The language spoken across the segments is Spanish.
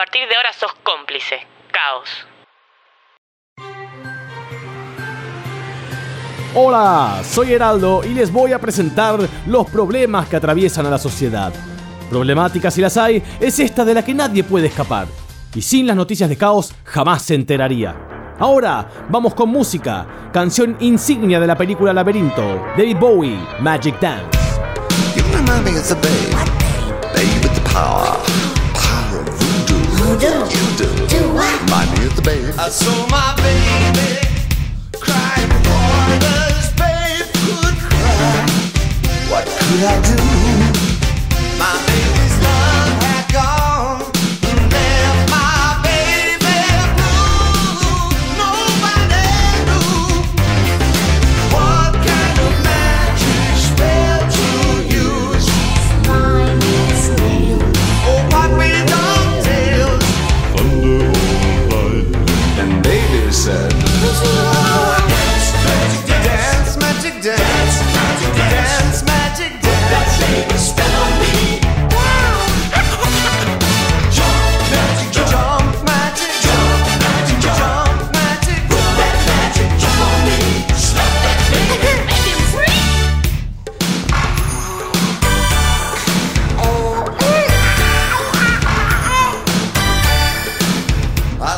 A partir de ahora sos cómplice. Caos. Hola, soy Heraldo y les voy a presentar los problemas que atraviesan a la sociedad. Problemática si las hay, es esta de la que nadie puede escapar. Y sin las noticias de caos jamás se enteraría. Ahora, vamos con música, canción insignia de la película Laberinto, David Bowie, Magic Dance. with the babe. I saw my baby cry before this babe could cry. What could I do?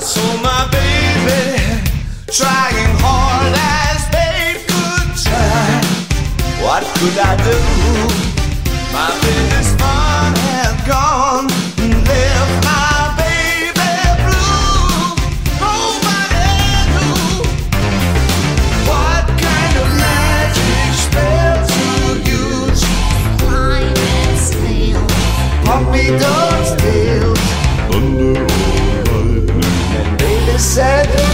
so said.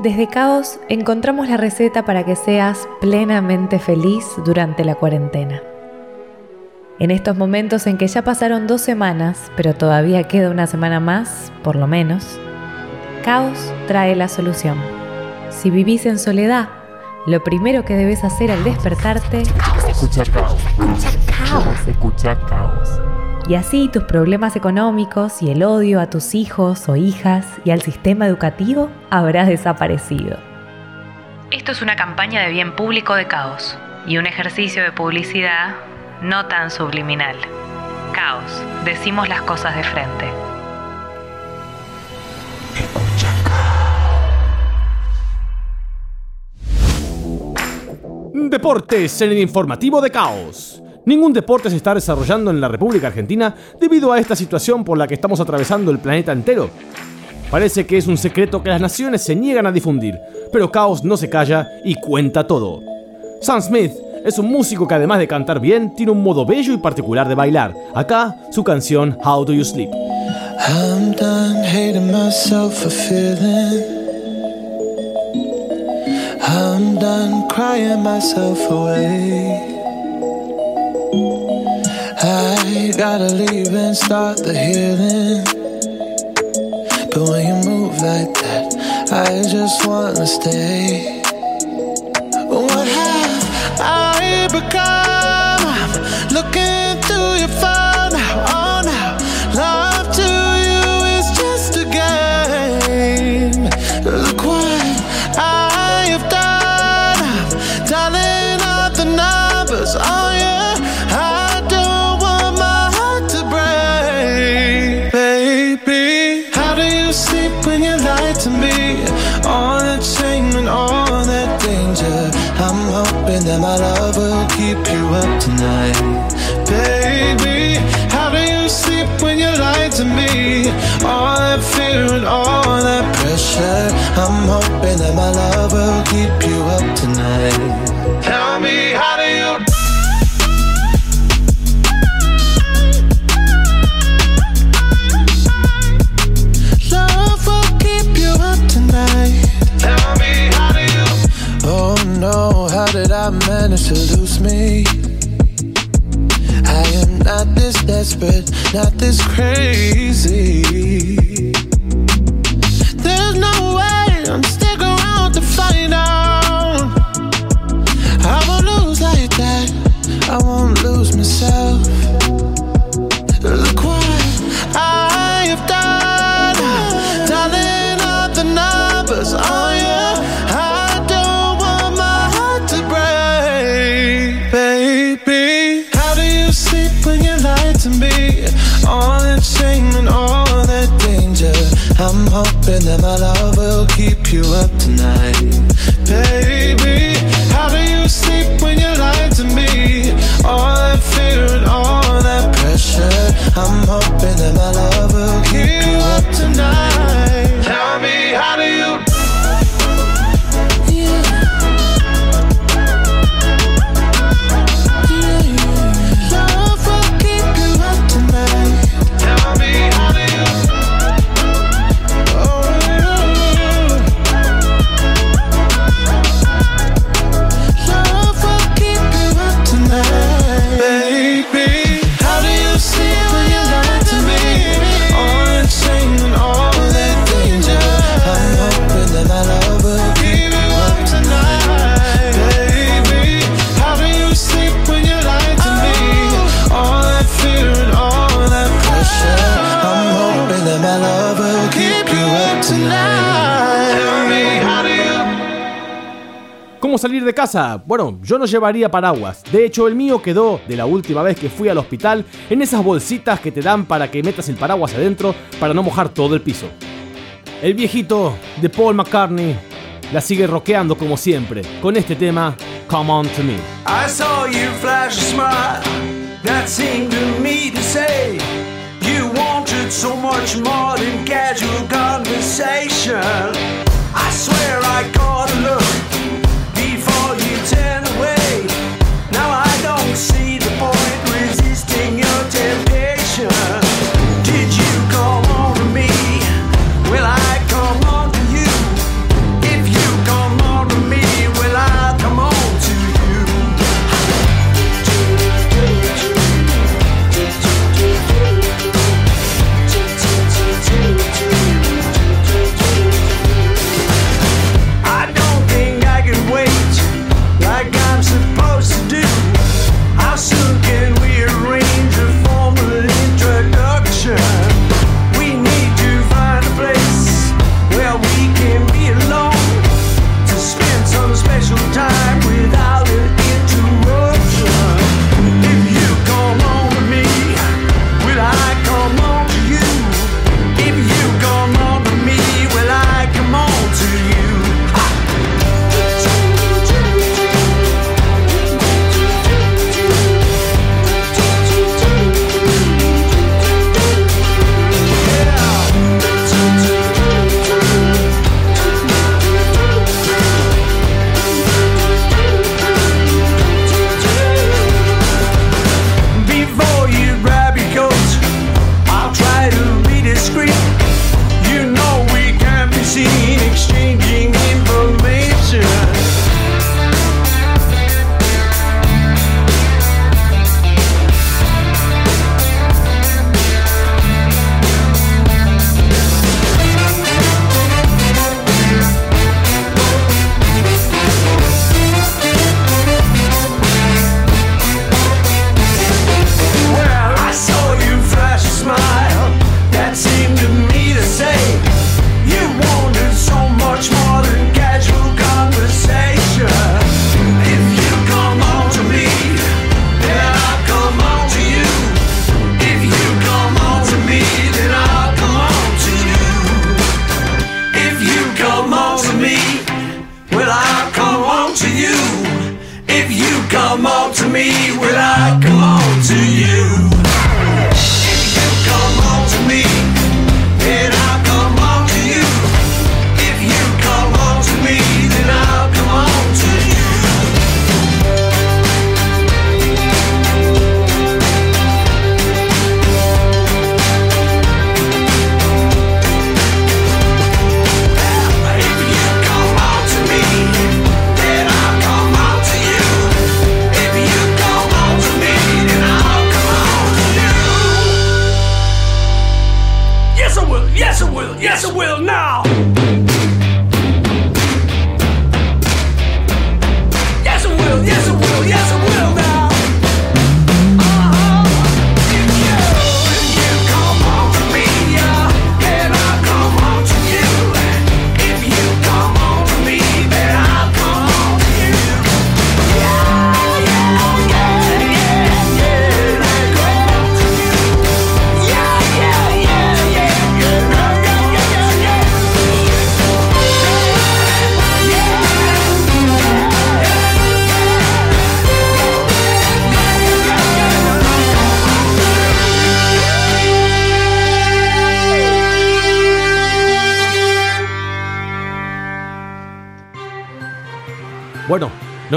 Desde Caos encontramos la receta para que seas plenamente feliz durante la cuarentena. En estos momentos en que ya pasaron dos semanas, pero todavía queda una semana más, por lo menos, Caos trae la solución. Si vivís en soledad, lo primero que debes hacer al despertarte es escuchar caos. Escucha caos. Escucha caos. Y así tus problemas económicos y el odio a tus hijos o hijas y al sistema educativo habrá desaparecido. Esto es una campaña de bien público de caos y un ejercicio de publicidad no tan subliminal. Caos, decimos las cosas de frente. Deportes en el informativo de caos. Ningún deporte se está desarrollando en la República Argentina debido a esta situación por la que estamos atravesando el planeta entero. Parece que es un secreto que las naciones se niegan a difundir, pero Caos no se calla y cuenta todo. Sam Smith es un músico que además de cantar bien, tiene un modo bello y particular de bailar. Acá, su canción How Do You Sleep. Gotta leave and start the healing. But when you move like that, I just wanna stay. What have I become? Hoping that my love will keep you up tonight, baby. ¿Cómo salir de casa? Bueno, yo no llevaría paraguas. De hecho, el mío quedó de la última vez que fui al hospital en esas bolsitas que te dan para que metas el paraguas adentro para no mojar todo el piso. El viejito de Paul McCartney la sigue rockeando como siempre con este tema Come On To Me. I saw you flash a smile that seemed to me to say you wanted so much more than casual conversation. I swear I caught look come on to me? Will I come on to you?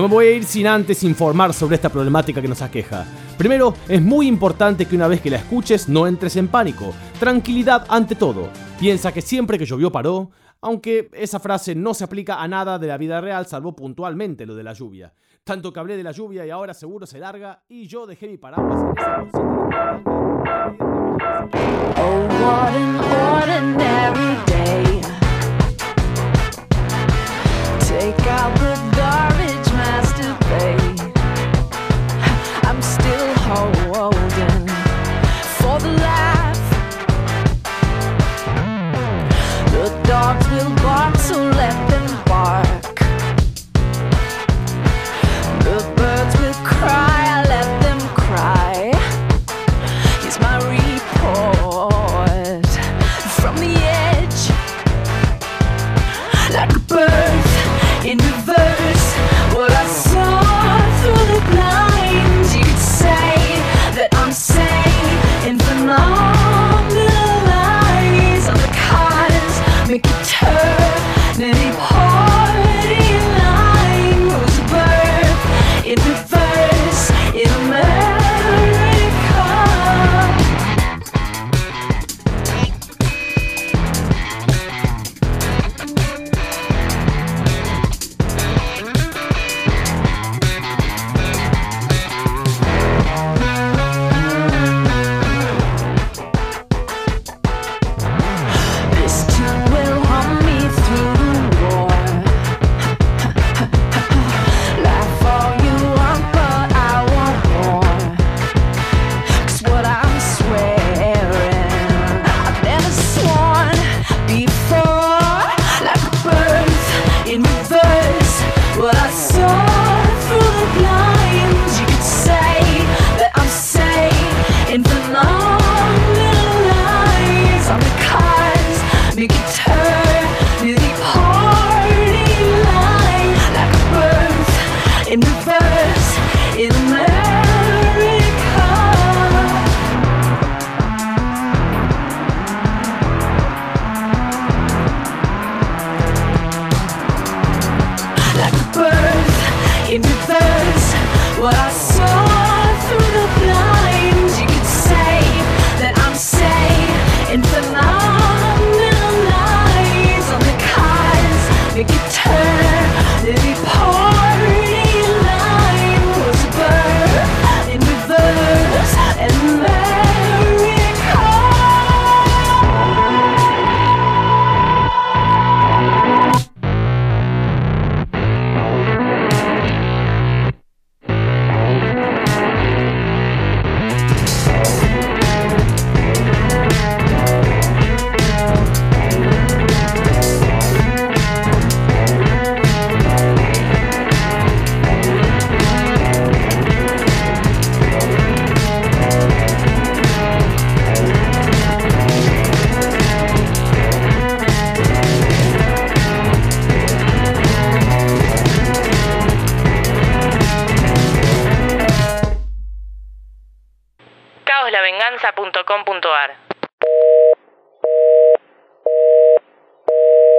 No me voy a ir sin antes informar sobre esta problemática que nos aqueja. Primero, es muy importante que una vez que la escuches no entres en pánico. Tranquilidad ante todo. Piensa que siempre que llovió paró, aunque esa frase no se aplica a nada de la vida real salvo puntualmente lo de la lluvia. Tanto que hablé de la lluvia y ahora seguro se larga y yo dejé mi paraguas en esa